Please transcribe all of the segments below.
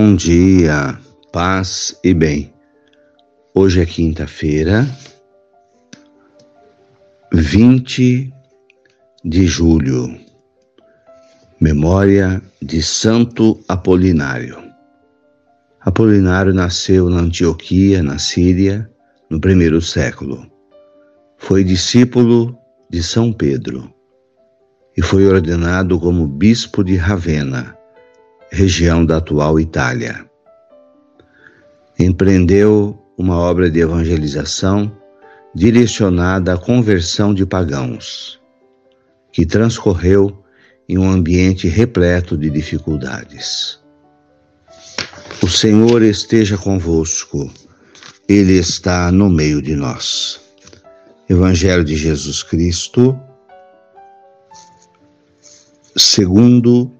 Bom dia, paz e bem. Hoje é quinta-feira, 20 de julho, memória de Santo Apolinário. Apolinário nasceu na Antioquia, na Síria, no primeiro século. Foi discípulo de São Pedro e foi ordenado como bispo de Ravenna região da atual Itália. Empreendeu uma obra de evangelização direcionada à conversão de pagãos, que transcorreu em um ambiente repleto de dificuldades. O Senhor esteja convosco, Ele está no meio de nós. Evangelho de Jesus Cristo, segundo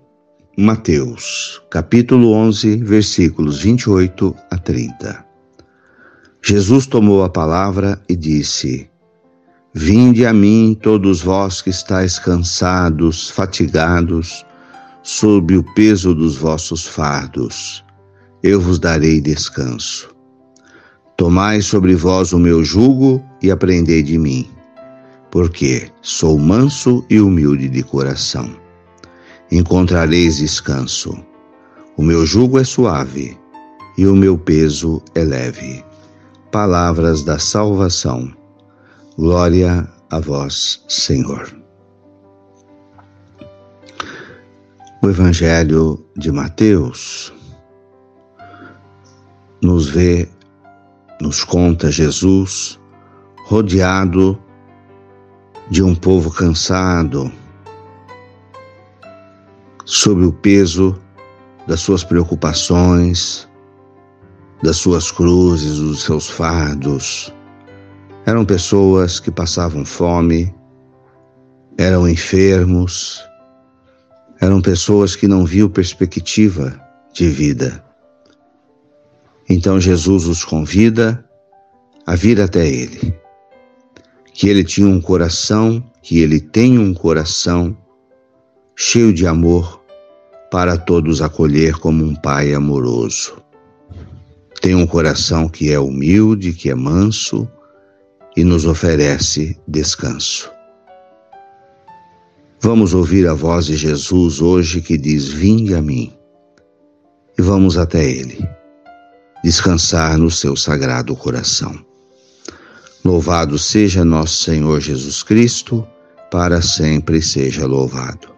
Mateus, capítulo 11, versículos 28 a 30. Jesus tomou a palavra e disse: Vinde a mim, todos vós que estáis cansados, fatigados, sob o peso dos vossos fardos, eu vos darei descanso. Tomai sobre vós o meu jugo e aprendei de mim, porque sou manso e humilde de coração encontrareis descanso. O meu jugo é suave e o meu peso é leve. Palavras da salvação. Glória a vós, Senhor. O Evangelho de Mateus nos vê, nos conta Jesus rodeado de um povo cansado, sobre o peso das suas preocupações, das suas cruzes, dos seus fardos. Eram pessoas que passavam fome, eram enfermos, eram pessoas que não viam perspectiva de vida. Então Jesus os convida a vir até Ele. Que Ele tinha um coração, que Ele tem um coração cheio de amor para todos acolher como um pai amoroso. Tem um coração que é humilde, que é manso e nos oferece descanso. Vamos ouvir a voz de Jesus hoje que diz: Vinde a mim. E vamos até Ele, descansar no seu sagrado coração. Louvado seja nosso Senhor Jesus Cristo, para sempre seja louvado.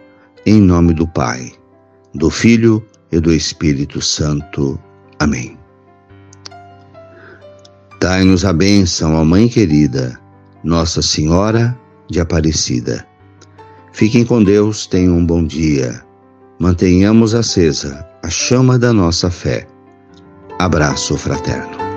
em nome do Pai, do Filho e do Espírito Santo. Amém. Dai-nos a bênção, ó Mãe querida, Nossa Senhora de Aparecida. Fiquem com Deus, tenham um bom dia. Mantenhamos acesa a chama da nossa fé. Abraço fraterno.